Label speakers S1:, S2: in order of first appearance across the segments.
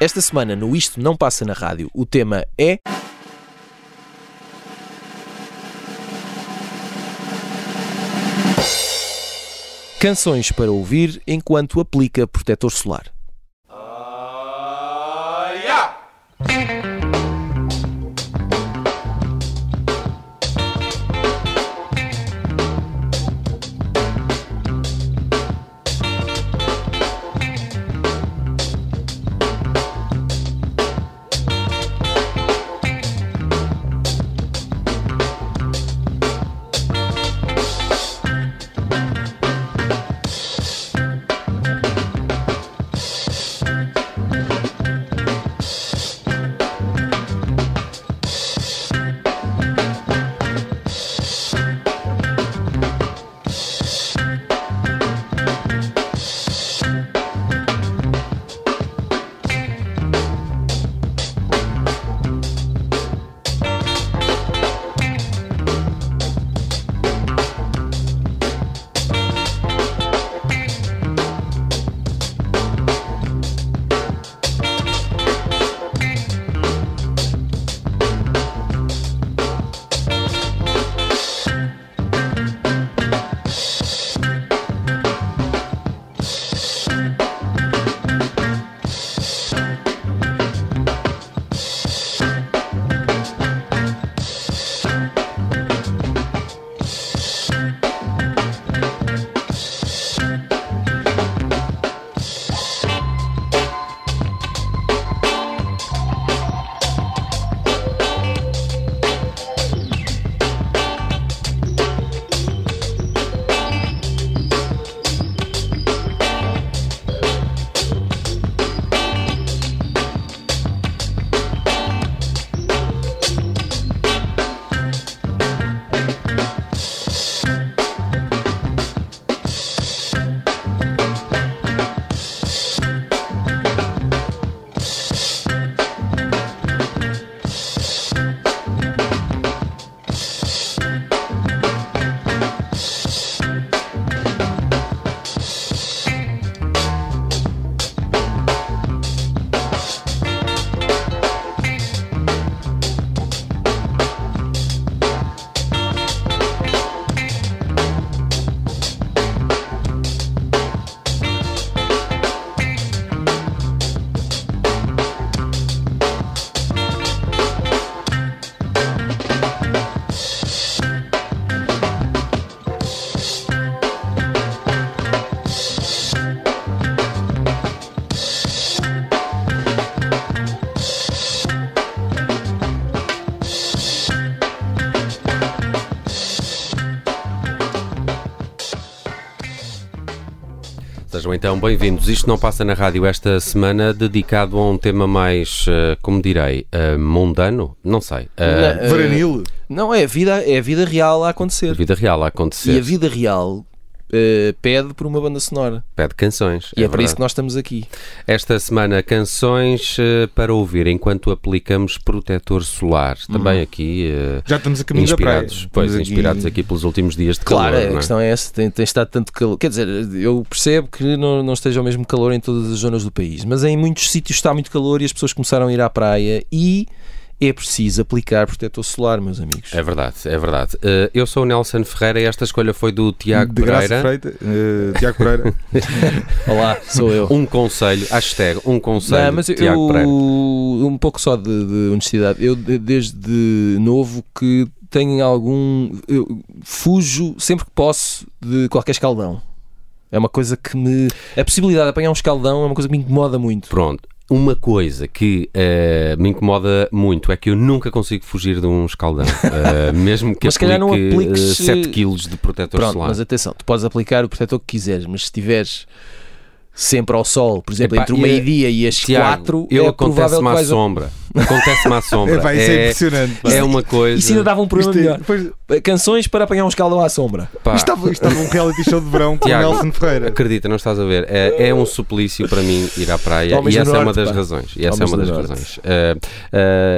S1: Esta semana no Isto Não Passa na Rádio, o tema é. Canções para ouvir enquanto aplica protetor solar.
S2: Sejam então bem-vindos. Isto não passa na rádio esta semana, dedicado a um tema mais, uh, como direi, uh, mundano? Não sei. Uh,
S3: Varanil?
S1: Não, é a, vida, é a vida real a acontecer.
S2: A vida real a acontecer.
S1: E a vida real Uh, pede por uma banda sonora.
S2: Pede canções.
S1: E é, é para isso que nós estamos aqui.
S2: Esta semana, canções uh, para ouvir enquanto aplicamos protetor solar. Também uhum. aqui. Uh,
S3: Já estamos a caminho
S2: inspirados, Pois, aqui... inspirados aqui pelos últimos dias de
S1: claro,
S2: calor.
S1: Claro, a
S2: é?
S1: questão é essa. Tem, tem estado tanto calor. Quer dizer, eu percebo que não, não esteja o mesmo calor em todas as zonas do país, mas em muitos sítios está muito calor e as pessoas começaram a ir à praia e é preciso aplicar protetor solar, meus amigos.
S2: É verdade, é verdade. Uh, eu sou o Nelson Ferreira e esta escolha foi do Tiago
S3: de
S2: Pereira.
S3: Freita, uh, Tiago Pereira.
S1: Olá, sou eu.
S2: Um conselho, hashtag, um conselho. Não,
S1: mas eu,
S2: Tiago Pereira.
S1: um pouco só de, de honestidade. Eu, desde novo, que tenho algum. fujo sempre que posso de qualquer escaldão. É uma coisa que me. A possibilidade de apanhar um escaldão é uma coisa que me incomoda muito.
S2: Pronto, uma coisa que uh, me incomoda muito é que eu nunca consigo fugir de um escaldão, uh, mesmo que
S1: mas
S2: aplique
S1: não apliques...
S2: 7 kg de protetor
S1: Pronto,
S2: solar.
S1: Mas atenção, tu podes aplicar o protetor que quiseres, mas se tiveres sempre ao sol, por exemplo,
S2: Epá,
S1: entre o
S2: e-
S1: meio-dia e as
S2: Tiago,
S1: quatro,
S2: eu
S1: é
S2: acontece-me à sombra. Acontece-me à sombra.
S3: É, pá, isso é, impressionante. pá.
S2: é uma coisa.
S1: Isso ainda dava um
S3: Isto é-
S1: melhor.
S3: depois-
S1: Canções para apanhar um escaldão à sombra.
S2: Pá,
S3: isto estava, isto estava um reality show de verão com o
S2: Tiago,
S3: Nelson Ferreira.
S2: Acredita, não estás a ver. É, é um suplício para mim ir à praia
S1: Homens
S2: e essa é uma
S1: Norte,
S2: das
S1: pá.
S2: razões. E essa é
S1: Homens
S2: uma das
S1: Norte.
S2: razões. Uh,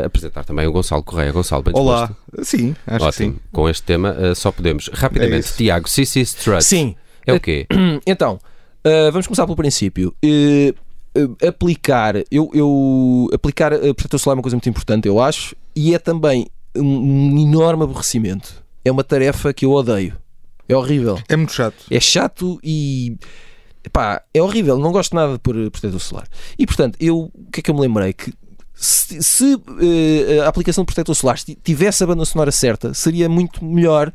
S2: uh, apresentar também o Gonçalo Correia. Gonçalo, bem
S3: Olá. Sim, acho
S2: Ótimo.
S3: que sim.
S2: Com este tema uh, só podemos. Rapidamente,
S3: isso.
S2: Tiago, CC Strut.
S1: Sim,
S2: É o quê?
S1: Então, uh, vamos começar pelo princípio. Uh, uh, aplicar, eu, eu- aplicar a protetor solar é uma coisa muito importante, eu acho, e é também um, enorme aborrecimento. É uma tarefa que eu odeio. É horrível.
S3: É muito chato.
S1: É chato e pá, é horrível. Não gosto nada de pôr protetor solar. E portanto, eu o que é que eu me lembrei? Que se, se, eh, a aplicação de protetor solar tivesse a banda sonora certa, seria muito melhor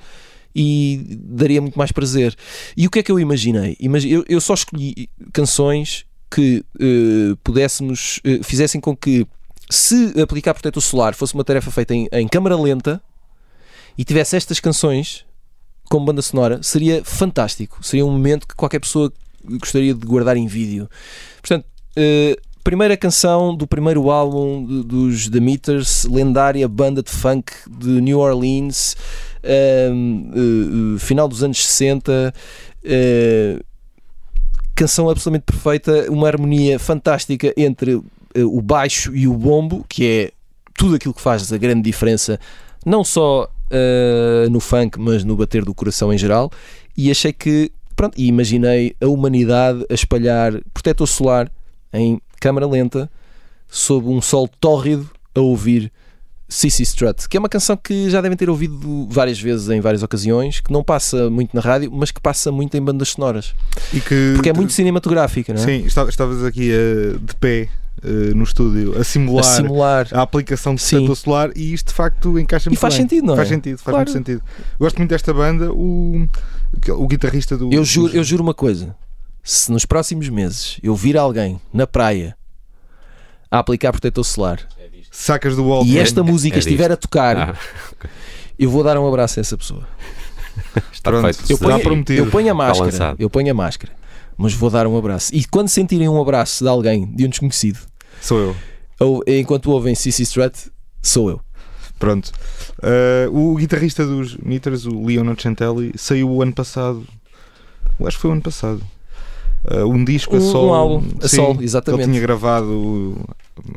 S1: e daria muito mais prazer. E o que é que eu imaginei? Imagi- eu, eu só escolhi canções que eh, pudéssemos, eh, fizessem com que se aplicar protetor solar fosse uma tarefa feita em, em câmara lenta e tivesse estas canções como banda sonora, seria fantástico. Seria um momento que qualquer pessoa gostaria de guardar em vídeo. Portanto, eh, primeira canção do primeiro álbum de- dos The Meters, lendária banda de funk de New Orleans, eh, final dos anos 60. eh, canção absolutamente perfeita, uma harmonia fantástica entre o baixo e o bombo, que é tudo aquilo que faz a grande diferença, não só no funk, mas no bater do coração em geral. E achei que, pronto, e imaginei a humanidade a espalhar protetor solar em câmara lenta sob um sol tórrido a ouvir CC Strut, que é uma canção que já devem ter ouvido várias vezes em várias ocasiões, que não passa muito na rádio, mas que passa muito em bandas sonoras,
S3: E que,
S1: porque é muito cinematográfica, não é?
S3: Sim, esta- estavas aqui eh, de pé eh, no estúdio a simular,
S1: A simular.
S3: a aplicação de protetor solar e isto de facto encaixa
S1: E
S3: muito
S1: faz
S3: bem.
S1: sentido, não é?
S3: Faz sentido, faz
S1: Claro.
S3: muito sentido. Gosto muito desta banda, o, o guitarrista do.
S1: Eu juro,
S3: dos-
S1: eu juro uma coisa: se nos próximos meses eu vir alguém na praia a aplicar protetor solar
S3: Sacas do Walkman.
S1: e esta música
S2: é
S1: estiver a tocar,
S2: Ah,
S1: eu vou dar um abraço a essa pessoa.
S2: está
S3: Pronto.
S2: feito.
S1: Eu ponho,
S3: prometido.
S1: eu ponho a máscara, eu ponho a máscara, mas vou dar um abraço. E quando sentirem um abraço de alguém, de um desconhecido,
S3: Sou eu.
S1: ou enquanto ouvem CC Strut, sou eu.
S3: Pronto. Eh, o guitarrista dos Meters, o Leonard Chantelli, saiu o ano passado. Eu Acho que foi o ano passado. Eh, um disco a
S1: Um- um
S3: sol.
S1: álbum a
S3: sim,
S1: sol,
S3: que
S1: exatamente.
S3: Ele tinha gravado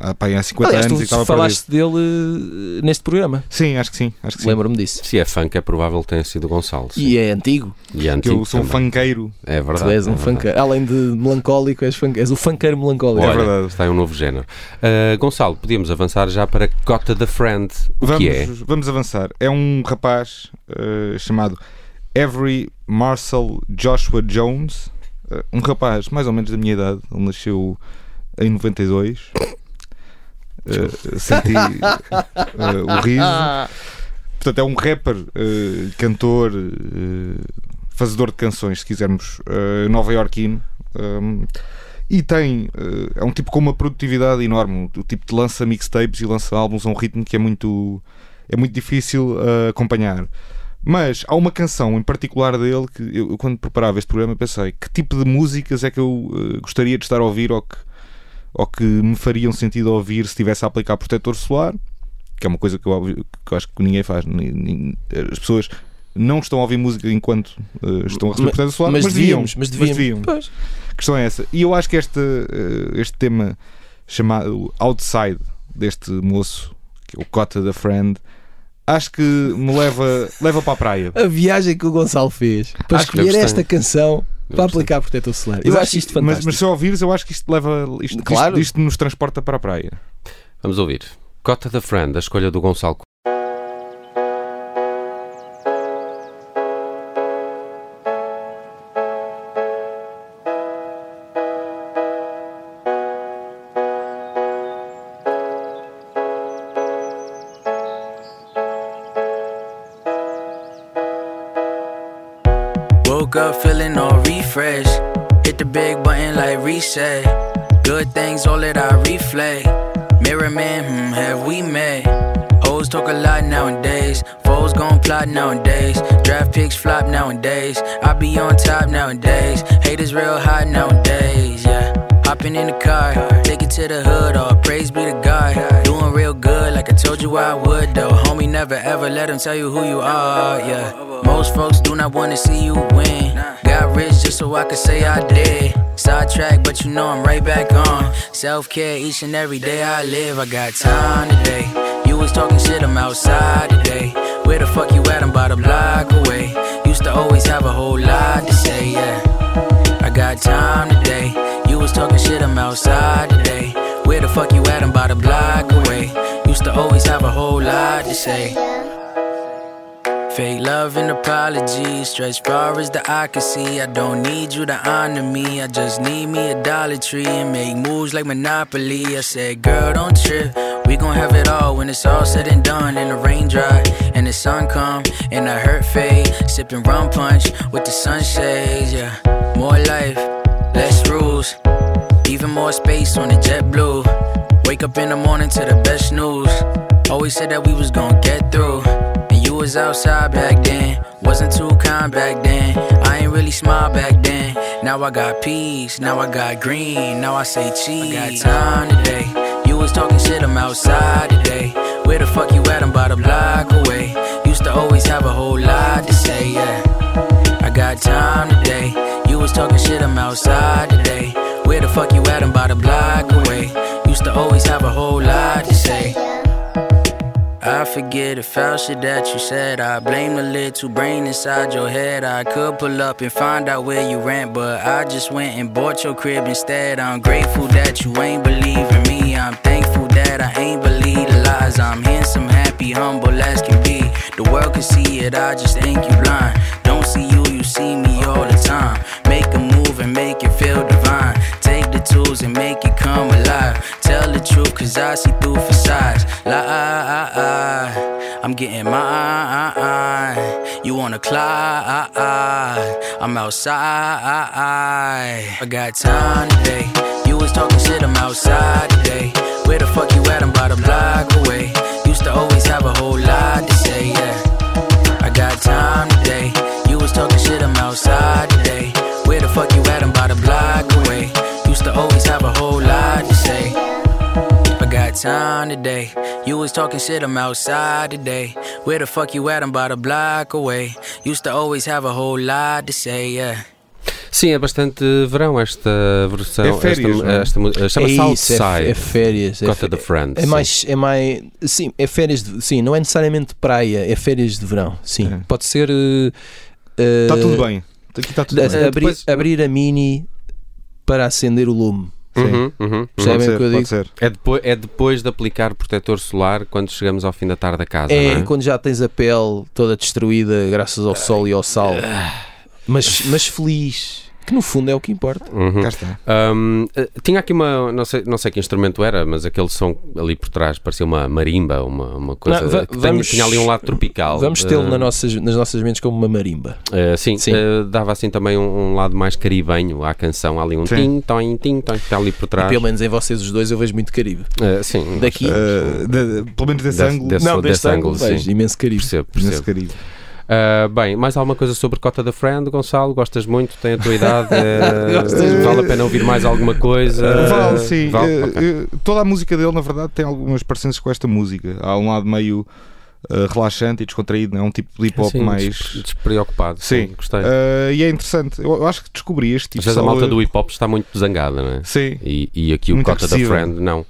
S3: há, pá, há 50
S1: Aliás,
S3: anos
S1: tu
S3: e estava
S1: falaste dele eh, neste programa,
S3: Sim, acho que sim. Acho que sim.
S1: lembro-me disso.
S2: Se é funk, é provável que tenha sido sim.
S1: E é antigo,
S2: E é
S3: Que
S2: antigo
S3: eu sou um
S2: também.
S3: funkeiro.
S2: É
S1: tu
S2: verdade.
S1: és
S2: é
S1: um
S2: verdade.
S1: funkeiro. Além de melancólico, és, funk- és o funkeiro melancólico.
S3: É
S2: Olha,
S3: verdade.
S2: está aí um novo género. Uh, Gonçalo, podíamos avançar já para Cota the Friend. O
S3: Vamos,
S2: que é?
S3: vamos avançar. É um rapaz eh, chamado Avery Marcel Joshua Jones. Eh, um rapaz mais ou menos da minha idade. Ele nasceu em 92. Eh, senti eh, o riso. Portanto, é um rapper, eh, cantor, fazedor de canções, se quisermos, eh, nova-iorquino. Um, e tem, é um tipo com uma produtividade enorme. O tipo de lança mixtapes e lança álbuns a um ritmo que é muito, é muito difícil acompanhar. Mas há uma canção em particular dele que eu, quando preparava este programa, pensei que tipo de músicas é que eu eh, gostaria de estar a ouvir ou que, ou que me fariam sentido ouvir se estivesse a aplicar protetor solar, que é uma coisa que eu, que eu acho que ninguém faz. As pessoas não estão a ouvir música enquanto eh, estão a receber protetor solar,
S1: mas,
S3: mas,
S1: devíamos, mas devíamos.
S3: deviam.
S1: Pois.
S3: A questão é essa. E eu acho que este, eh, este tema chamado Outside deste moço, que é o Cota da Friend, acho que me leva, leva para a praia.
S1: A viagem que o Gonçalo fez para
S2: Acho
S1: escolher
S2: eu
S1: esta canção
S2: Eu
S1: para aplicar protetor solar. Eu
S3: Mas
S1: acho isto
S3: mas,
S1: fantástico.
S3: mas se ouvires, eu acho que isto leva. Isto,
S1: Claro.
S3: isto, isto nos transporta para a praia.
S2: Vamos ouvir. Cota the Friend, a escolha do Gonçalo.
S4: Woke up feeling all refreshed. Hit the big button like reset. Good things, all that I reflect. Mirror man, hmm, have we met? Hoes talk a lot nowadays. Foes gon' plot nowadays. Draft picks flop nowadays. I be on top nowadays. Haters real hot nowadays, yeah. Hopping in the car, take it to the hood, all praise be to God. Doing real good, like I told you I would, though. Homie, never ever let them tell you who you are, yeah. Most folks do not wanna see you win. Got rich just so I could say I did. Sidetrack, but you know I'm right back on. Self care each and every day I live. I got time today. You was talking shit, I'm outside today. Where the fuck you at? I'm about a block away. Used to always have a whole lot to say, yeah. I got time today. Was talking shit, I'm outside today. Where the fuck you at? I'm about a block away. Used to always have a whole lot to say. Fake love and apologies, stretch far as the eye can see. I don't need you to honor me, I just need me a Dollar Tree and make moves like Monopoly. I said, girl, don't trip. We gon' have it all when it's all said and done. And the rain dry and the sun come and the hurt fade. Sipping rum punch with the sunshades, yeah. More life, less rules, even more space on the jet blue. Wake up in the morning to the best news. Always said that we was gonna get through. And you was outside back then. Wasn't too kind back then. I ain't really smile back then. Now I got peace, now I got green, now I say cheese. I got time today. You was talking shit, I'm outside today. Where the fuck you at? I'm about a block away. Used to always have a whole lot to say, yeah. Got time today. You was talking shit, I'm outside today. Where the fuck you at? I'm about a block away. Used to always have a whole lot to say. I forget the foul shit that you said. I blame the little brain inside your head. I could pull up and find out where you rent, but I just went and bought your crib instead. I'm grateful that you ain't believe in me. I'm thankful that I ain't believe the lies. I'm handsome, happy, humble as can be. The world can see it, I just think you blind. Don't see you, you see me all the time. Make a move and make it feel divine. Take the tools and make it come alive. Tell the truth, cause I see through facades. Lie, I'm getting mine. You wanna climb? I'm outside. I got time today. You was talking shit, I'm outside today. Where the fuck you at? I'm about a block away. Used to always have a whole lot was talking shit, I'm outside today. Where the fuck you at? I'm about a block away. Used to always have a whole lot to say. I got time today. You was talking shit, I'm outside today. Where the fuck you at? I'm about a block away. Used to always have a whole lot to say, yeah.
S2: Sim, é bastante verão esta versão.
S3: É férias,
S2: esta,
S3: é?
S2: esta,
S1: É isso, é,
S2: Outside.
S1: é férias. É,
S2: da Friend.
S1: é mais, é mais. Sim, é férias de. Sim, não é necessariamente praia, é férias de verão. Sim,
S3: É.
S1: pode ser. eh,
S3: Está tudo bem. Aqui está tudo bem.
S2: Eh,
S1: abrir,
S2: depois-
S1: abrir a mini para acender o lume.
S2: Uhum, uhum.
S1: Percebem
S3: Pode
S1: o
S3: ser,
S1: que eu digo?
S3: ser.
S2: É, depois, é depois de aplicar protetor solar quando chegamos ao fim da tarde a casa,
S1: É,
S2: não é?
S1: quando já tens a pele toda destruída graças ao sol e ao sal. Mas, mas feliz. Que no fundo é o que importa.
S2: Uhum.
S3: Cá está.
S2: Um, eh, tinha aqui uma, não sei, não sei que instrumento era, mas aquele som ali por trás parecia uma marimba, uma, uma coisa
S1: Não, va- vamos-
S2: tinha ali um lado tropical.
S1: Vamos tê-lo
S2: Eh,
S1: na nossas, nas nossas mentes como uma marimba.
S2: eh, sim,
S1: Sim.
S2: eh, dava assim também um, um lado mais caribenho à canção, há ali um tim, tom, tim, tom, que está ali por
S1: E
S2: trás.
S1: pelo menos em vocês os dois eu vejo muito Caribe.
S2: Sim,
S1: Daqui.
S3: Uh, de- pelo menos desse
S2: Desse-
S3: ângulo.
S2: desse-
S1: não, deste ângulo,
S2: ângulo,
S1: vejo
S2: sim.
S1: imenso Caribe.
S2: percebo, percebo.
S3: Caribe.
S2: Ah, bem, mais alguma coisa sobre Cota da Friend, Gonçalo? Gostas muito? Tem a tua idade? eh,
S1: Gostas
S2: vale a pena ouvir mais alguma coisa?
S3: Vale, sim.
S2: Vale?
S3: Eh,
S2: Ok.
S3: eh, toda a música dele, na verdade, tem algumas parecenças com esta música. Há um lado meio eh, relaxante e descontraído, é um tipo de hip hop
S2: Sim,
S3: mais.
S2: des- despreocupado. Sim,
S3: Sim.
S2: gostei.
S3: Eh, e é interessante. Eu, eu acho que descobri este tipo
S2: Às vezes a malta
S3: eh,
S2: do hip hop está muito zangada, não é?
S3: Sim.
S2: E, e aqui o
S3: Muito
S2: Cota da. Friend, não.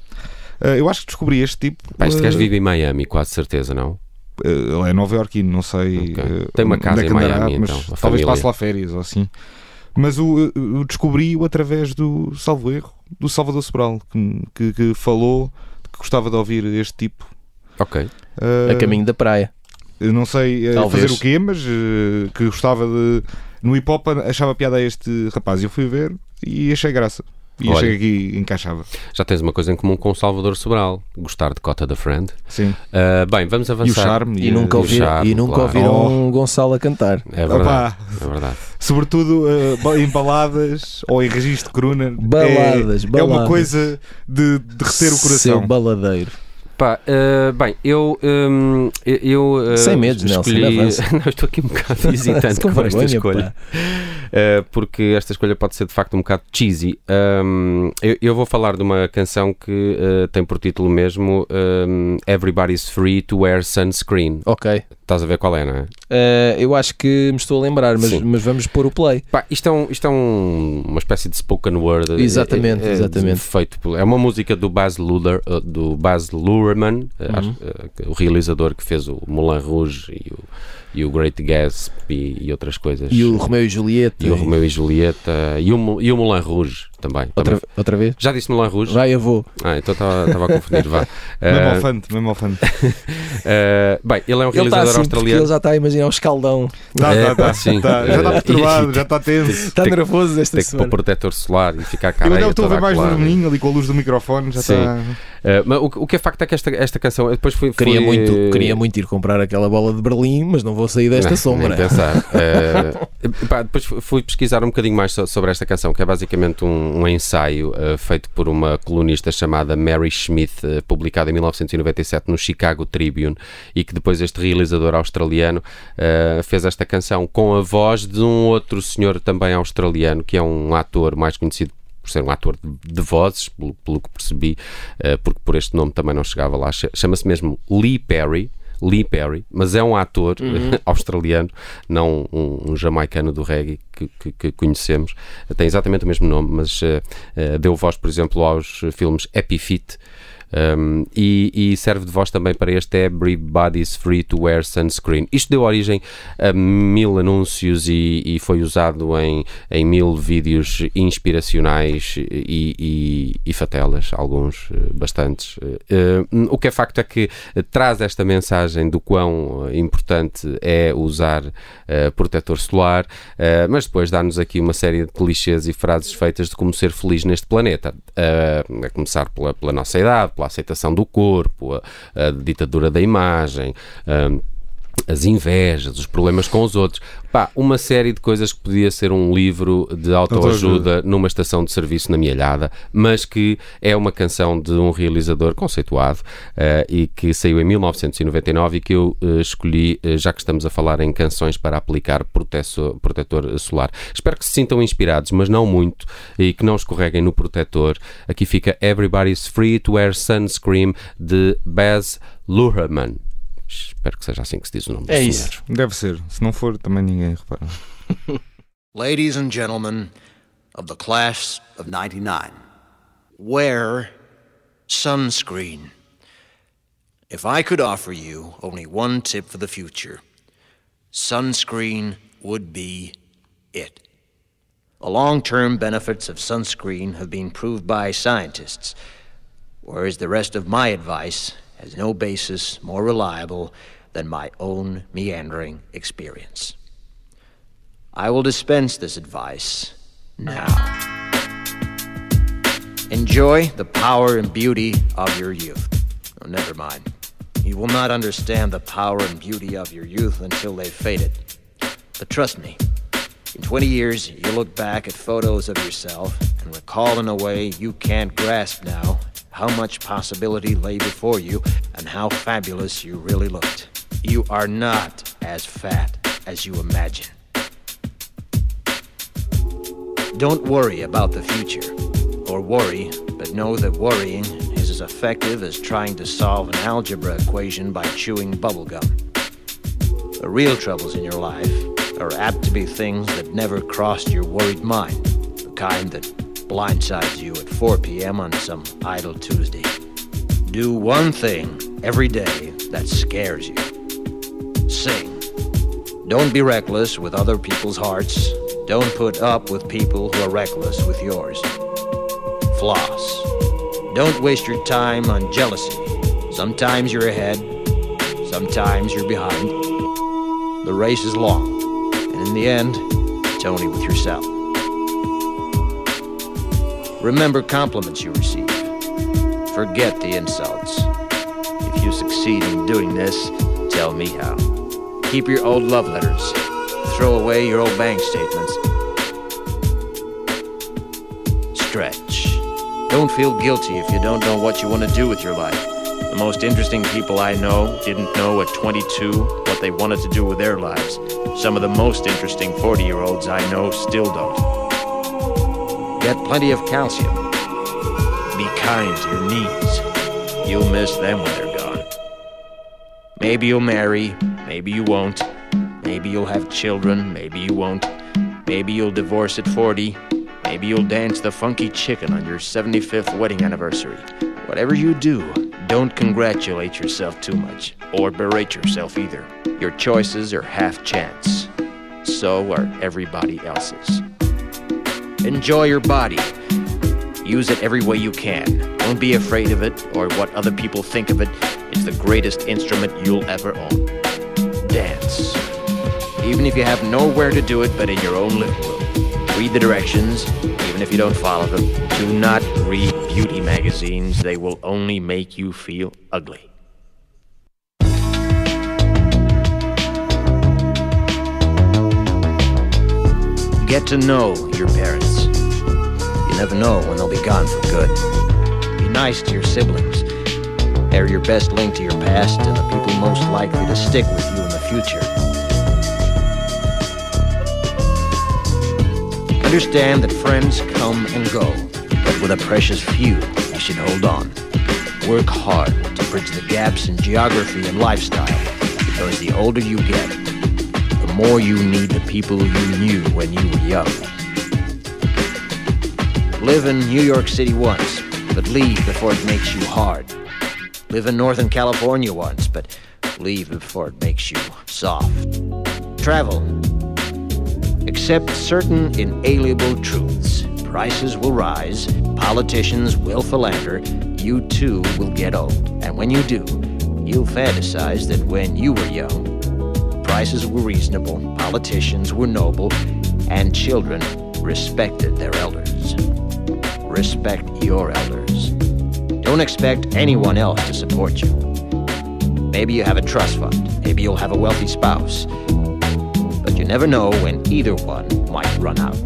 S3: Eh, eu acho que descobri este tipo.
S2: Pá, este
S3: eh,
S2: gajo vive em Miami, quase certeza, não?
S3: Eh, ele é nova iorquino, não sei.
S2: Ok.
S3: eh,
S2: Tem uma casa
S3: é que
S2: em
S3: andará,
S2: Miami,
S3: mas
S2: então,
S3: talvez passe lá férias ou assim. Mas o, o descobri-o através do salvo erro do Salvador Sobral, que, que, que falou que gostava de ouvir este tipo.
S2: Ok.
S3: Eh,
S1: A caminho da praia.
S3: Eu não sei eh,
S1: Talvez.
S3: fazer o quê, mas eh, que gostava de. No hip hop achava piada a este rapaz. Eu fui ver e achei graça. E
S2: Olha.
S3: achei que aqui encaixava.
S2: Já tens uma coisa em comum com o Salvador Sobral, gostar de Cota da Friend.
S3: Sim.
S2: Ah, bem, vamos
S3: E o
S2: avançar.
S3: charme.
S1: E
S3: a-
S1: nunca, ouvir,
S2: charme,
S1: e nunca
S2: claro.
S1: ouviram Gonçalo a cantar.
S2: É verdade. É verdade.
S3: sobretudo ba- em baladas ou em registro de cruna.
S1: Baladas,
S3: é, é uma
S1: baladas.
S3: coisa de derreter o
S1: Seu
S3: coração.
S1: baladeiro.
S2: Pá, uh, bem, eu. Um, eu uh,
S1: Sem medos,
S2: escolhi...
S1: Nelson,
S2: não, estou aqui um bocado hesitante
S1: Com
S2: com, esta escolha. Uh, porque esta escolha pode ser de facto um bocado cheesy. Um, eu, eu vou falar de uma canção que uh, tem por título mesmo um, Everybody's Free to Wear Sunscreen.
S1: Ok.
S2: Estás a ver qual é, não é?
S1: Uh, eu acho que me estou a lembrar, mas, mas vamos pôr o play.
S2: Pá, isto é, um, isto é um- uma espécie de spoken word. eh,
S1: Exatamente,
S2: eh, eh,
S1: exatamente.
S2: Feito por- é uma música do Baz Luhrmann, eh, do Baz Luhrmann eh,
S1: Uhum.
S2: acho, o realizador que fez o Moulin Rouge e o, e o Great Gatsby e outras coisas.
S1: E o Romeu e Julieta.
S2: E o Romeu e Julieta e o, e o Moulin Rouge também.
S1: Outra,
S2: também.
S1: outra vez?
S2: Já disse Moulin Rouge?
S1: Vai, eu vou.
S2: Ah, então estava a confundir. Vá.
S3: Mesmo ao fante, mesmo ao fante.
S2: eh, bem, ele é um
S1: Ele está
S2: realizador
S1: assim, porque
S2: australiano.
S1: ele já está a imaginar o escaldão.
S3: Tá,
S2: É,
S3: tá, tá,
S2: pá, sim.
S3: tá. Já está
S2: Eh,
S3: perturbado, já está tenso.
S1: Está nervoso esta
S2: Tem que pôr
S1: semana.
S2: protetor solar e ficar a
S3: Eu ainda estou a ver mais
S2: no
S3: vermelhinho ali com a luz do microfone, já está.
S2: Uh, mas o, que- o que é facto é que esta, esta canção, depois.
S1: Queria, muito, queria muito ir comprar aquela bola de Berlim, mas não vou sair desta
S2: Não,
S1: sombra.
S2: pensar. Uh, pá, depois fui- pesquisar um bocadinho mais so- sobre esta canção, que é basicamente um, um ensaio uh, feito por uma colunista chamada Mary Schmidt, uh, publicado em 1997 no Chicago Tribune, e que depois este realizador australiano uh, fez esta canção com a voz de um outro senhor também australiano, que é um ator mais conhecido por ser um ator de, vozes, pelo, pelo que percebi, uh, porque por este nome também não chegava lá. Ch- Chama-se mesmo Lee Perry. Lee Perry, mas é um ator australiano, não um, um jamaicano do reggae que, que- que conhecemos. Tem exatamente o mesmo nome, mas uh, uh, deu voz, por exemplo, aos filmes Happy Feet. Um, e, e serve de voz também para este Everybody's Free to Wear Sunscreen. Isto deu origem a mil anúncios e, e foi usado em, em mil vídeos inspiracionais e, e, fatelas, alguns, eh, bastantes. Eh, o que é facto é que traz esta mensagem do quão importante é usar eh, protetor solar, eh, mas depois dá-nos aqui uma série de clichês e frases feitas de como ser feliz neste planeta. A começar pela, pela nossa idade, pela aceitação do corpo, a, a ditadura da imagem. eh, as invejas, os problemas com os outros. Pá, uma série de coisas que podia ser um livro de autoajuda numa estação de serviço na Mielhada, mas que é uma canção de um realizador conceituado eh, e que saiu em 1999 e que eu eh, escolhi, eh, já que estamos a falar em canções para aplicar protesso- protetor solar. Espero que se sintam inspirados, mas não muito, e que não escorreguem no protetor. Aqui fica Everybody's Free to Wear Sunscreen de Baz Luhrmann. Espero que seja assim que se diz o nome do
S1: É
S2: senhor.
S1: isso.
S3: Deve ser. Se não for, também ninguém repara.
S5: Ladies and gentlemen of the class of 99, wear sunscreen. If I could offer you only one tip for the future, sunscreen would be it. The long term benefits of sunscreen have been proved by scientists, whereas the rest of my advice has no basis more reliable than my own meandering experience. I will dispense this advice now. Enjoy the power and beauty of your youth. Oh, never mind. You will not understand the power and beauty of your youth until they've faded. But trust me, in 20 years, you'll look back at photos of yourself and recall in a way you can't grasp now how much possibility lay before you and how fabulous you really looked. You are not as fat as you imagine. Don't worry about the future, or worry, but know that worrying is as effective as trying to solve an algebra equation by chewing bubblegum. The real troubles in your life are apt to be things that never crossed your worried mind, the kind that blindsides you at 4 p.m. on some idle Tuesday. Do one thing every day that scares you. Sing. Don't be reckless with other people's hearts. Don't put up with people who are reckless with yours. Floss. Don't waste your time on jealousy. Sometimes you're ahead, sometimes you're behind. The race is long, and in the end, it's only with yourself. Remember compliments you receive. Forget the insults. If you succeed in doing this, tell me how. Keep your old love letters. Throw away your old bank statements. Stretch. Don't feel guilty if you don't know what you want to do with your life. The most interesting people I know didn't know at 22 what they wanted to do with their lives. Some of the most interesting 40 year olds I know still don't. Get plenty of calcium. Be kind to your knees. You'll miss them when they're gone. Maybe you'll marry, maybe you won't. Maybe you'll have children, maybe you won't. Maybe you'll divorce at 40. Maybe you'll dance the funky chicken on your 75th wedding anniversary. Whatever you do, don't congratulate yourself too much, or berate yourself either. Your choices are half chance. So are everybody else's. Enjoy your body. Use it every way you can. Don't be afraid of it or what other people think of it. It's the greatest instrument you'll ever own. Dance. Even if you have nowhere to do it but in your own living room. Read the directions, even if you don't follow them. Do not read beauty magazines, they will only make you feel ugly. Get to know your parents. You never know when they'll be gone for good. Be nice to your siblings. They're your best link to your past and the people most likely to stick with you in the future. Understand that friends come and go, but with a precious few, you should hold on. Work hard to bridge the gaps in geography and lifestyle, because the older you get, the more you need the people you knew when you were young. Live in New York City once, but leave before it makes you hard. Live in Northern California once, but leave before it makes you soft. Travel. Accept certain inalienable truths. Prices will rise, politicians will philander, you too will get old. And when you do, you'll fantasize that when you were young, prices were reasonable, politicians were noble, and children respected their elders. Respect your elders. Don't expect anyone else to support you. Maybe you have a trust fund, maybe you'll have a wealthy spouse, but you never know when either one might run out.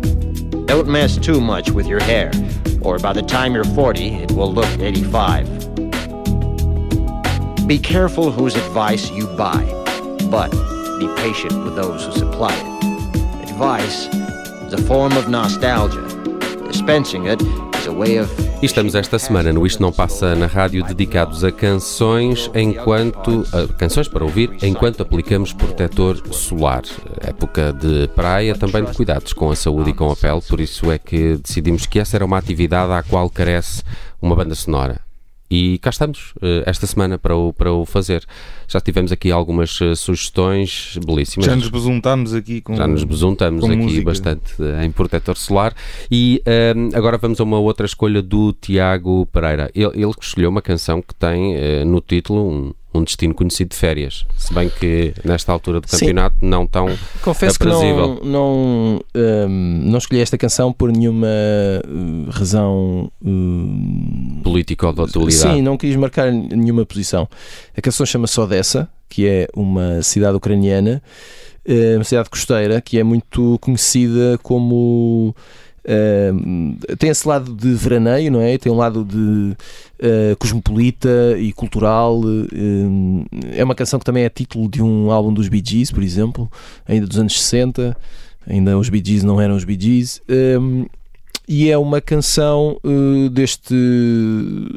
S5: Don't mess too much with your hair, or by the time you're 40, it will look 85. Be careful whose advice you buy, but be patient with those who supply it. Advice is a form of nostalgia. Dispensing it
S2: E estamos esta semana no Isto Não Passa na Rádio dedicados a canções enquanto a canções para ouvir enquanto aplicamos protetor solar. Época de praia, também de cuidados com a saúde e com a pele, por isso é que decidimos que essa era uma atividade à qual carece uma banda sonora. E cá estamos, eh, esta semana, para o, para o fazer. Já tivemos aqui algumas eh, sugestões belíssimas.
S3: Já nos besuntámos aqui com.
S2: Já nos besuntamos aqui
S3: música.
S2: bastante eh, em protetor solar. E agora vamos a uma outra escolha do Tiago Pereira. Ele, ele escolheu uma canção que tem no título um, um destino conhecido de férias. Se bem que nesta altura do
S1: Sim.
S2: campeonato não tão.
S1: Confesso que não,
S2: Aprazível.
S1: não, hum, não escolhi esta canção por nenhuma hum, razão. hum,
S2: político ou de atualidade.
S1: Sim, não quis marcar nenhuma posição. A canção chama-se Odessa, que é uma cidade ucraniana, uma cidade costeira, que é muito conhecida como. Tem esse lado de veraneio, não é? Tem um lado de eh, cosmopolita e cultural. eh, é uma canção que também é título de um álbum dos Bee Gees, por exemplo, ainda dos anos 60. Ainda os Bee Gees não eram os Bee Gees. Eh, e é uma canção eh, deste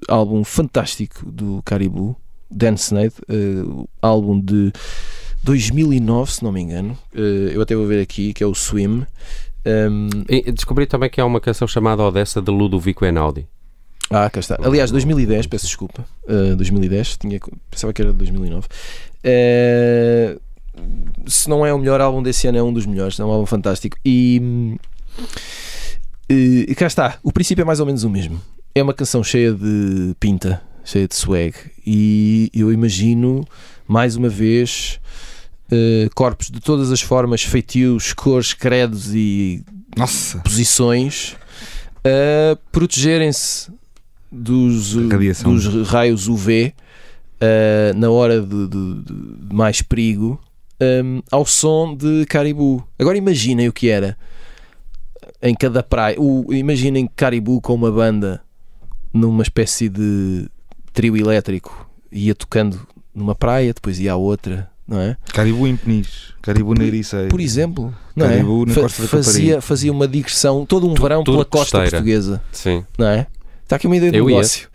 S1: álbum fantástico do Caribou, Dance Snake, eh, álbum de 2009, se não me engano. Eu até vou ver aqui, que é o Swim. Um,
S2: descobri também que há uma canção chamada Odessa de Ludovico Einaudi.
S1: ah, cá está. Aliás, 2010, peço desculpa. Eh, 2010, tinha, pensava que era de 2009. Eh, se não é o melhor álbum desse ano, é um dos melhores. É um álbum fantástico. E, e cá está. O princípio é mais ou menos o mesmo. É uma canção cheia de pinta, cheia de swag. E eu imagino, mais uma vez, eh, corpos de todas as formas, feitios, cores, credos e
S3: Nossa!
S1: posições a protegerem-se dos, dos raios UV uh, na hora de, de- de mais perigo um, ao som de Caribou. Agora imaginem o que era em cada praia. O, imaginem Caribou com uma banda numa espécie de trio elétrico ia tocando numa praia, depois ia à outra, não é?
S6: Caribu em Peniche, Caribu na Ericeira.
S1: Por exemplo, não
S6: Caribu na
S1: é? Fa-
S6: Costa da
S1: fazia, fazia uma digressão todo um
S2: Tu-
S1: verão pela costa
S2: costeira.
S1: portuguesa,
S2: Sim.
S1: não é? Está aqui uma ideia de
S2: Eu ia.
S1: negócio.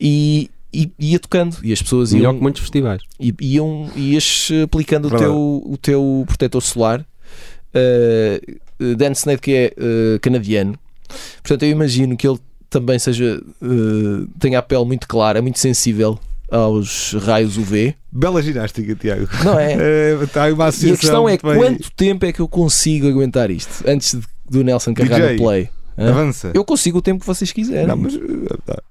S1: E, e ia tocando, e as pessoas
S2: Melhor
S1: iam,
S2: que muitos festivais.
S1: e- iam ias aplicando o teu, o teu protetor solar. Uh, Dan Snade, que é uh, canadiano, portanto, eu imagino que ele também seja uh, tenha a pele muito clara, muito sensível aos raios UV,
S6: Bela ginástica, Tiago.
S1: não é?
S6: É, Está aí uma
S1: E a questão é
S6: bem-
S1: quanto tempo é que eu consigo aguentar isto antes de- do Nelson carregar
S6: DJ,
S1: no play? Hã?
S6: Avança.
S1: Eu consigo o tempo que vocês quiserem.
S6: Não, mas. tá.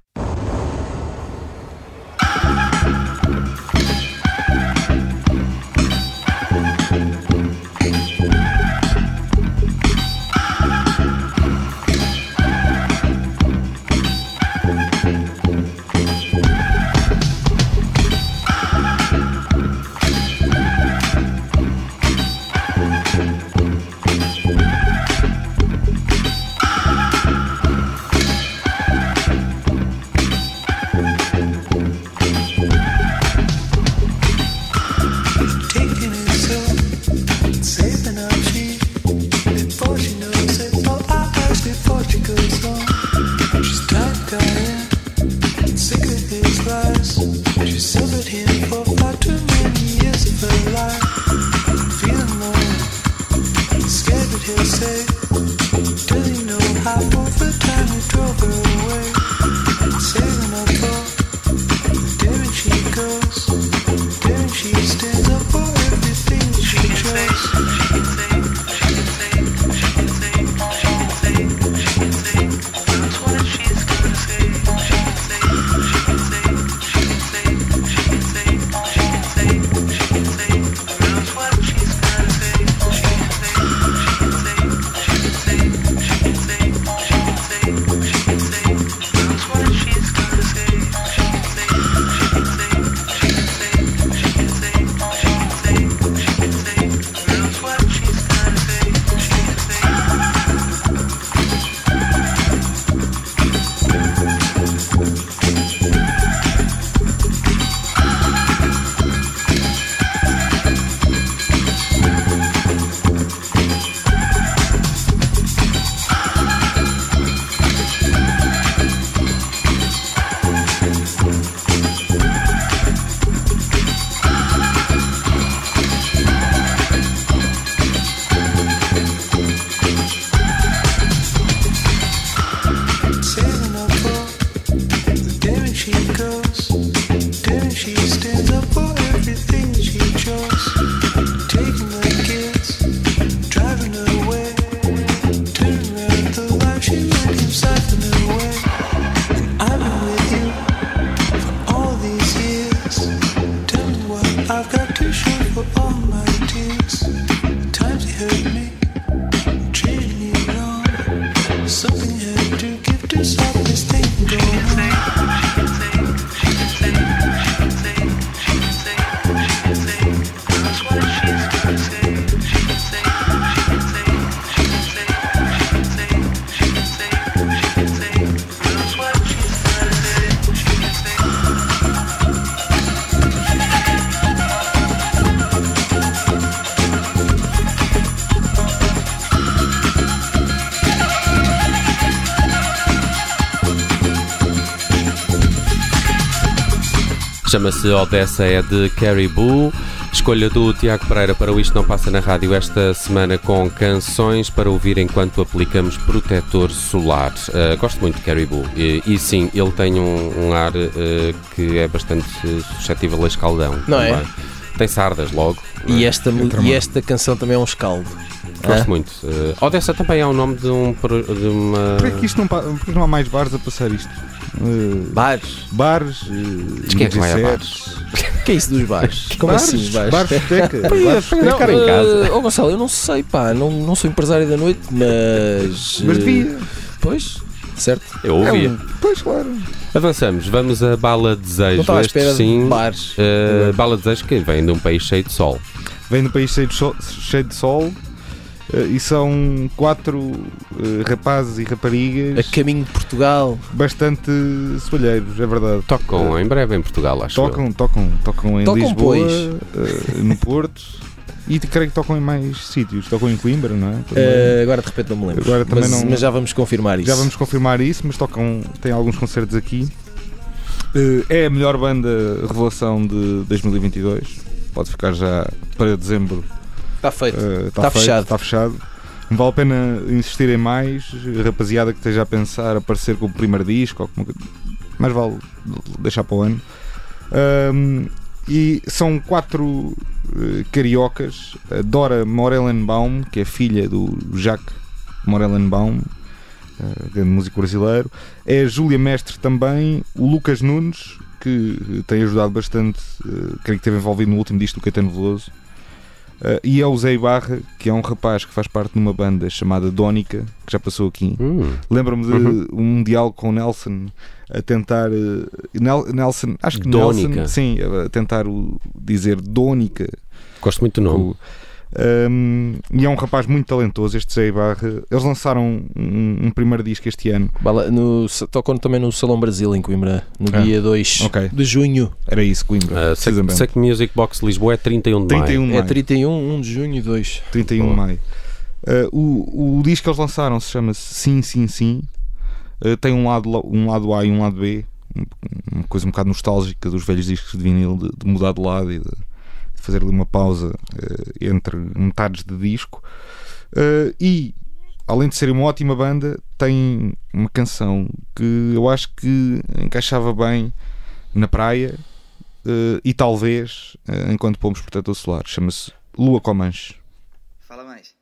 S2: Chama-se Odessa é de Caribou. Escolha do Tiago Pereira para o Isto Não Passa na Rádio esta semana com canções para ouvir enquanto aplicamos protetor solar. Uh, gosto muito de Caribou e, e sim, ele tem um, um ar uh, que é bastante suscetível a escaldão.
S1: Não é?
S2: Tem sardas logo.
S1: E
S2: é?
S1: esta, e esta canção também é um escaldo.
S2: Gosto
S1: Ah.
S2: muito. Uh, Odessa também é o nome de, um, de uma.
S6: Por que isto não, pa- por que não há mais bares a passar isto? Uh,
S1: Bares?
S6: bares, uh,
S2: quem é que vai a bares?
S1: O que é isso dos bares? Como
S6: bares,
S1: assim, bares?
S6: bares, discoteca, bares,
S1: Não,
S2: ficar em casa.
S1: eh, oh Gonçalo, eu não sei, pá, não, não sou empresário da noite, mas.
S6: mas devia.
S1: Pois, certo.
S2: Eu
S6: É
S2: ouvia.
S6: um- Pois, claro.
S2: Avançamos, vamos a Bala
S1: Não
S2: Desejo.
S1: à
S2: Este
S1: espera
S2: sim.
S1: de bares.
S2: uh, Bala Desejo que vem de um país cheio de sol.
S6: Vem de um país cheio de sol, cheio de sol
S3: e são quatro eh, rapazes e
S1: A
S3: raparigas
S1: caminho de Portugal.
S3: bastante soalheiros, é verdade.
S2: Tocam em breve em Portugal, acho eu.
S3: Tocam, tocam, tocam em
S1: Tocam,
S3: Lisboa,
S1: pois.
S3: eh, no Porto e creio que tocam em mais sítios. Tocam em Coimbra, não é?
S1: Eh, agora de repente não me lembro.
S3: Agora também
S1: mas,
S3: não-
S1: mas já vamos confirmar isso.
S3: Já vamos confirmar isso, mas tocam, têm alguns concertos aqui. Eh, É a melhor banda revelação de 2022. Pode ficar já para dezembro.
S1: Está feito.
S3: eh,
S1: Tá
S3: feito,
S1: fechado.
S3: Está fechado. Não vale a pena insistir em mais. Rapaziada que esteja a pensar aparecer com o primeiro disco, ou como... mais vale deixar para o ano. Ahm, e são quatro eh, cariocas. A Dora Morellenbaum, que é filha do Jacques Morellenbaum, eh, grande músico brasileiro. É a Júlia Mestre também. O Lucas Nunes, que tem ajudado bastante, eh, creio que esteve envolvido no último disco do Caetano Veloso. Uh, e é o Zé Barra, que é um rapaz que faz parte de uma banda chamada Dónica, que já passou aqui.
S2: Hum.
S3: Lembro-me de
S2: Uhum.
S3: um diálogo com o Nelson a tentar. uh, Nel- Nelson, acho que
S2: Dónica.
S3: Nelson, sim, a tentar o- dizer Dónica.
S2: Gosto muito do nome.
S3: O- um, e é um rapaz muito talentoso, este Zé Barra. Eles lançaram um, um primeiro disco este ano.
S1: Bala- No, tocam também no Salão Brasil em Coimbra, no
S3: Ah,
S1: dia 2
S3: ok.
S1: de junho.
S3: Era isso, Coimbra.
S2: Uh, que Music Box Lisboa é 31 de maio.
S3: 31 de
S1: É
S3: maio.
S1: 31, 1 de junho e 2.
S3: 31 de maio. Uh, o, o disco que eles lançaram se chama-se Sim, Sim, Sim. Uh, tem um lado, la- um lado A e um lado B. Um- Uma coisa um bocado nostálgica dos velhos discos de vinil, de, de mudar de lado e de fazer ali uma pausa uh, entre metades de disco. Uh, e, além de ser uma ótima banda, tem uma canção que eu acho que encaixava bem na praia uh, e talvez enquanto pomos protetor solar. Chama-se Lua Comanche.
S7: Fala mais.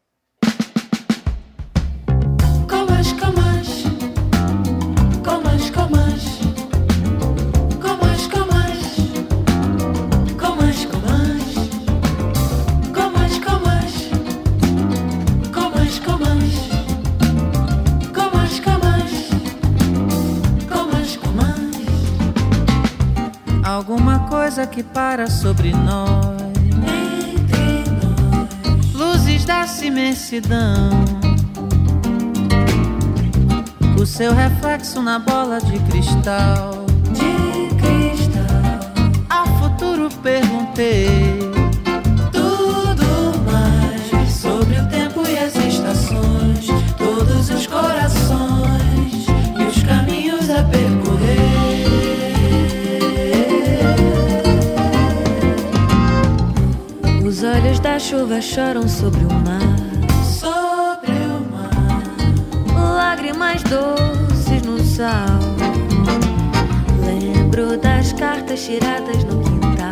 S8: Alguma coisa que para sobre nós.
S9: Entre nós,
S8: Luzes da imensidão. O seu reflexo na bola de cristal.
S9: de cristal,
S8: Ao futuro perguntei.
S9: Da chuva choram sobre o mar, sobre o mar, lágrimas doces no sal. Lembro das cartas tiradas no quintal.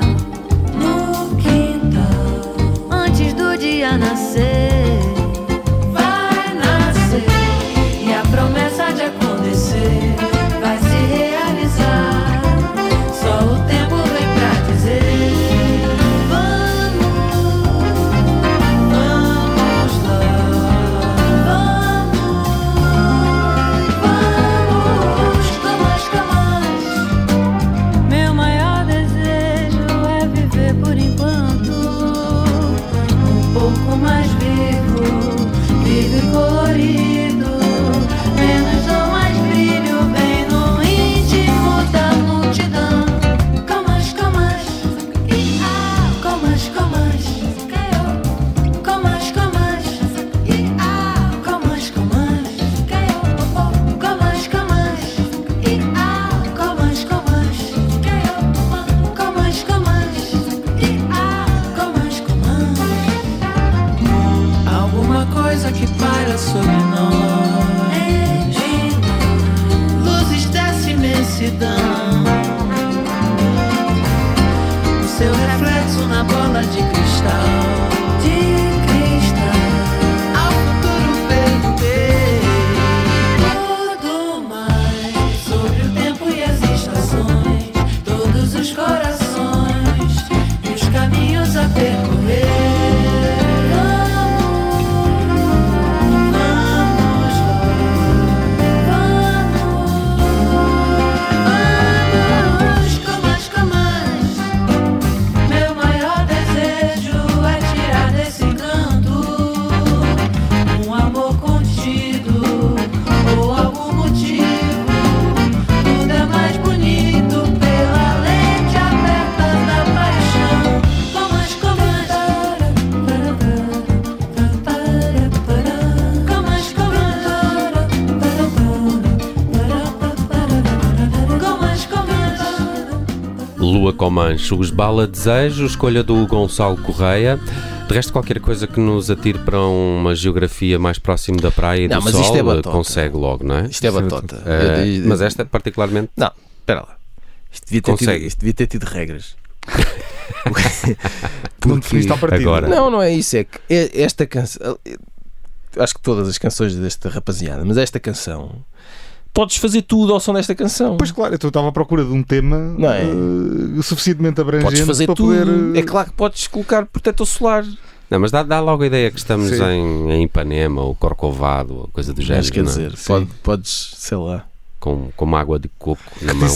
S9: No quintal. Antes do dia nascer.
S2: Comanche, os Bala Desejo, escolha do Gonçalo Correia. De resto, qualquer coisa que nos atire para uma geografia mais próximo da praia e
S1: Não,
S2: do
S1: mas
S2: sol,
S1: isto é batota.
S2: consegue logo, não é?
S1: Isto é batota. Eu-
S2: mas esta, particularmente,
S1: Não, espera lá. Isto devia, ter tido,
S2: Consegue.
S1: isto devia ter tido regras.
S3: Que não definiste à partida.
S2: agora-
S1: Não, não é isso. É que é- esta canção. Acho que todas as canções desta rapaziada, mas esta canção. Podes fazer tudo ao som desta canção.
S3: Pois claro, eu estava à procura de um tema
S1: Não é?
S3: eh, suficientemente abrangente
S1: podes fazer
S3: para
S1: tudo.
S3: poder. eh,
S1: É claro que podes colocar protetor solar.
S2: Não, mas dá, dá logo a ideia que estamos em, em Ipanema ou Corcovado ou coisa do género.
S1: Mas quer
S2: não é?
S1: dizer, pode- podes, sei lá.
S2: Com, com uma água de coco na mão.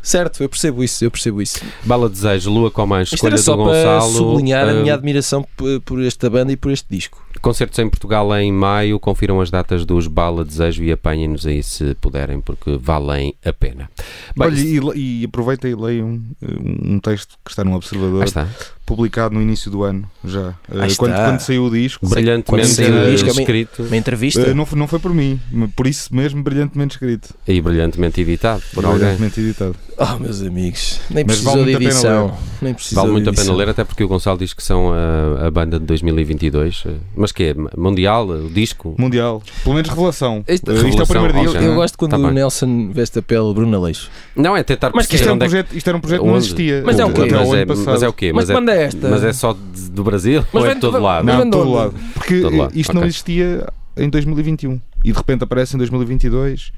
S1: Certo, eu percebo isso, eu percebo isso.
S2: Bala Desejo, Lua Comanche,
S1: Isto era
S2: escolha
S1: só
S2: do
S1: para
S2: Gonçalo.
S1: sublinhar a
S2: eh,
S1: minha admiração p- por esta banda e por este disco.
S2: Concertos em Portugal em maio. Confiram as datas dos Bala Desejo e apanhem-nos aí se puderem, porque valem a pena. Bem,
S3: Olha, e, e aproveita e leia um, um texto que está no Observador,
S2: está.
S3: Publicado no início do ano, já.
S1: Aí
S3: quando, quando saiu o disco.
S2: Brilhantemente
S1: quando saiu o disco, é
S2: escrito
S1: Uma entrevista.
S3: Eh, não, foi, não foi por mim, por isso mesmo brilhantemente escrito.
S2: e brilhantemente editado por alguém.
S3: brilhantemente editado.
S1: Oh, meus amigos, nem
S3: Mas
S1: precisou
S3: vale
S1: de
S3: muito a pena
S1: edição. Nem precisou
S2: Vale muito a pena ler, até porque o Gonçalo diz que são a, a banda de 2022. eh, Mas que é? Mundial? O disco?
S3: Mundial. Pelo menos revelação.
S1: Isto-
S3: Eh, isto é o
S2: Revelação,
S3: primeiro disco.
S1: Eu
S3: é?
S1: gosto quando
S2: Tá
S1: o
S2: bem.
S1: Nelson veste a pele Bruno Aleixo.
S2: Não, é tentar
S1: Mas que
S3: Isto, um
S2: é
S3: projeto, isto era um projeto que não existia.
S1: Mas é o quê?
S2: Mas
S3: ano
S2: é,
S3: passado.
S2: mas é o quê?
S1: Mas
S2: Mas, é,
S1: é esta?
S2: mas é só de- do Brasil
S1: Mas
S2: ou é
S1: vem
S2: de todo lado?
S1: Mas
S3: Não,
S1: vem de
S3: todo
S1: onde?
S3: lado. Porque
S2: Todo lado,
S3: isto
S2: ok.
S3: não existia em 2021 e de repente aparece em 2022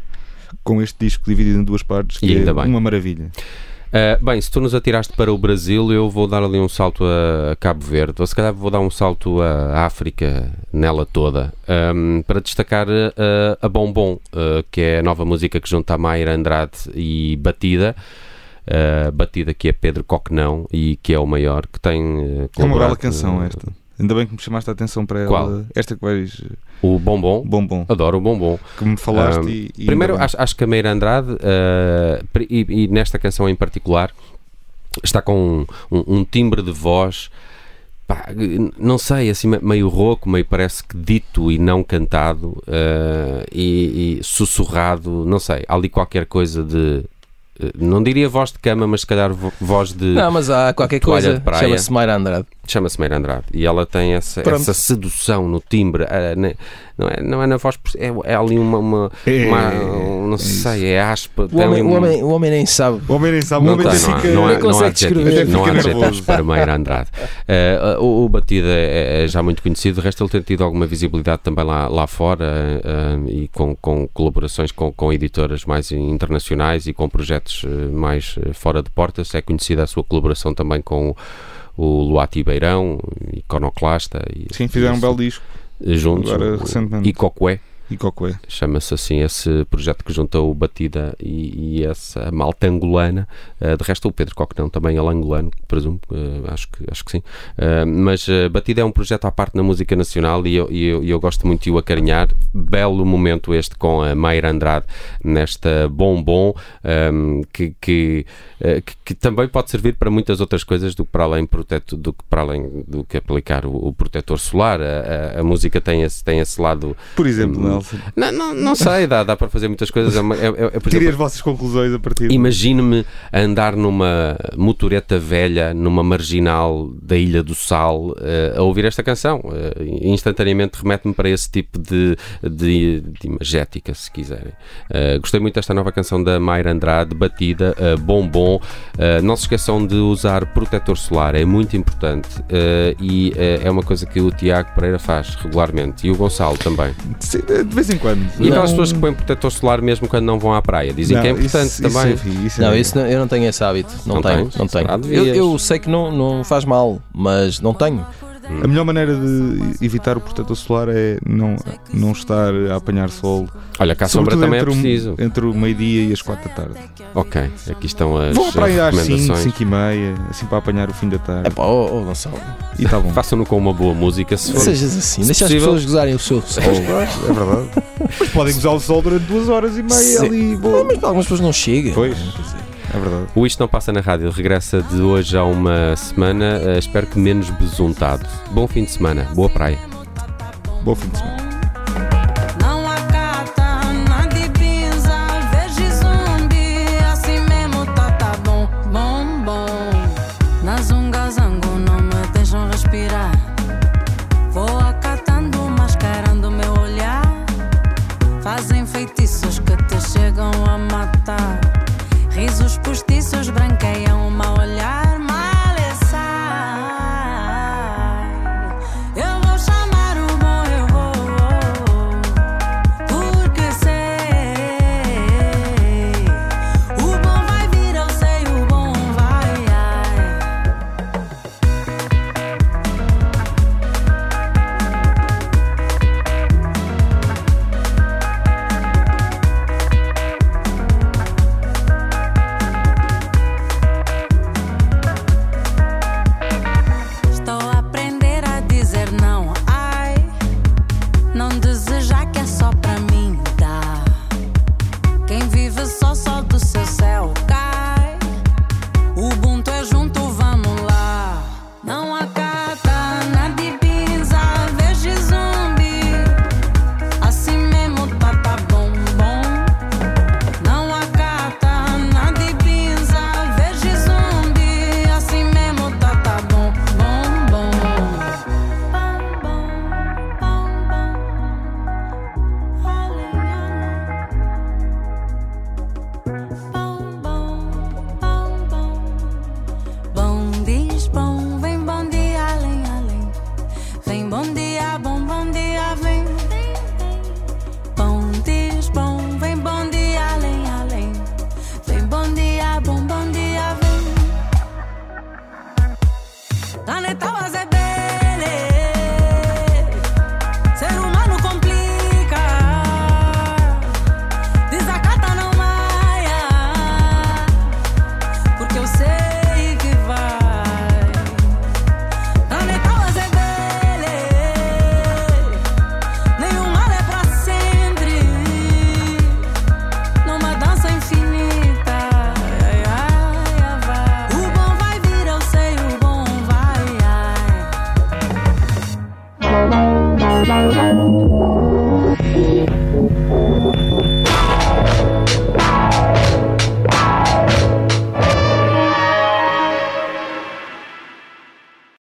S3: com este disco dividido em duas partes que
S2: E ainda
S3: é
S2: bem.
S3: uma maravilha.
S2: Uh, bem, se tu nos atiraste para o Brasil, eu vou dar ali um salto a Cabo Verde, ou se calhar vou dar um salto à África nela toda, um, para destacar uh, a Bombom, uh, que é a nova música que junta a Mayra Andrade e Batida. Uh, Batida que é Pedro Coquenão e que é o maior, que tem uh,
S3: É uma bela canção esta. Ainda bem que me chamaste a atenção para ela.
S2: Qual?
S3: Esta que vais.
S2: O Bombom.
S3: Bombom.
S2: Adoro o Bombom.
S3: Que me falaste
S2: Um,
S3: e, e
S2: Primeiro, acho, acho que a Meira Andrade, uh, e, e nesta canção em particular, está com um, um- um timbre de voz, pá, não sei, assim me- meio rouco, meio parece que dito e não cantado, uh, e, e sussurrado, não sei, há ali qualquer coisa de. Não diria voz de cama, mas se calhar vo- voz de.
S1: Não, mas há qualquer coisa. Chama-se Mayra Andrade.
S2: Chama-se Meira Andrade. E ela tem essa, essa sedução no timbre. uh, ne- não, é, não é na voz, é, é ali uma. uma,
S3: É,
S2: uma-
S3: é
S2: não
S3: isso.
S2: sei, é aspa.
S1: O homem,
S2: ali
S1: o,
S2: um-
S1: homem, o homem nem sabe.
S3: O homem nem sabe, o
S2: não,
S3: homem
S2: tem,
S3: nem
S2: não, há-
S3: fica.
S2: não, há, não há
S1: consegue
S2: adjetivos,
S1: descrever.
S2: não há adjetivos para Meira Andrade. Eh, o, o Batida é, é já muito conhecido, de resto ele tem tido alguma visibilidade também lá, lá fora eh, e com, com colaborações com, com editoras mais internacionais e com projetos eh, mais fora de portas. É conhecida a sua colaboração também com o, o Luati Beirão, iconoclasta. E,
S3: Sim, fizeram um belo disco.
S2: juntos.
S3: agora
S2: o-
S3: recentemente.
S2: E. Chama-se assim esse projeto que junta o Batida e, e essa malta angolana. Uh, de resto, o Pedro Coquenão também é angolano, presumo. uh, acho, que, acho que sim. Uh, mas Batida é um projeto à parte na música nacional e eu, e eu, eu gosto muito de o acarinhar. Belo momento este com a Mayra Andrade nesta Bombom, um, que, que, uh, que, que também pode servir para muitas outras coisas do que para além, proteto, do que, para além do que aplicar o, o protetor solar. A, a- a música tem esse, tem esse lado.
S3: Por exemplo,
S2: Hum, Não, não, não sei, dá, dá para fazer muitas coisas. É, é, é,
S3: Tirem as vossas conclusões a partir.
S2: Imagine-me a andar numa motoreta velha, numa marginal da Ilha do Sal, eh, a ouvir esta canção. Eh, instantaneamente remete-me para esse tipo de, de, de imagética, se quiserem. Eh, gostei muito desta nova canção da Mayra Andrade, Batida, Bombom. Não se esqueçam de usar protetor solar, é muito importante. E é uma coisa que o Tiago Pereira faz regularmente e o Gonçalo também.
S3: De vez em quando.
S2: E aquelas pessoas que põem protetor solar mesmo quando não vão à praia, dizem
S3: Não,
S2: que é importante
S3: isso-
S2: também.
S3: Isso, é- isso é-
S1: Não, isso não- eu não tenho esse hábito. Não,
S2: Não
S1: tenho.
S2: tens?
S1: Não tenho.
S2: Será,
S1: Eu, eu sei que não, não faz mal, mas não tenho.
S3: A melhor maneira de evitar o protetor solar é não, não estar a apanhar sol.
S2: Olha, cá a sombra também é
S3: entre, o-
S2: preciso.
S3: entre o meio-dia e as quatro da tarde.
S2: Ok, aqui estão as
S3: Vão para aí às 5,
S2: recomendações.
S3: 5 e meia, assim para apanhar o fim da tarde.
S1: É pá, oh, oh, Gonçalo.
S3: E está bom.
S2: Façam-no com uma boa música, se for.
S1: sejas assim.
S2: se
S1: Deixa as pessoas gozarem o seu sol.
S3: É verdade. Mas podem usar o sol durante duas horas e meia
S1: Sim.
S3: ali.
S1: Mas para algumas pessoas não chega.
S3: Pois. É verdade.
S2: O Isto Não Passa na Rádio regressa de hoje a uma semana, eh, espero que menos besuntado. Bom fim de semana, boa praia.
S3: Bom fim de semana.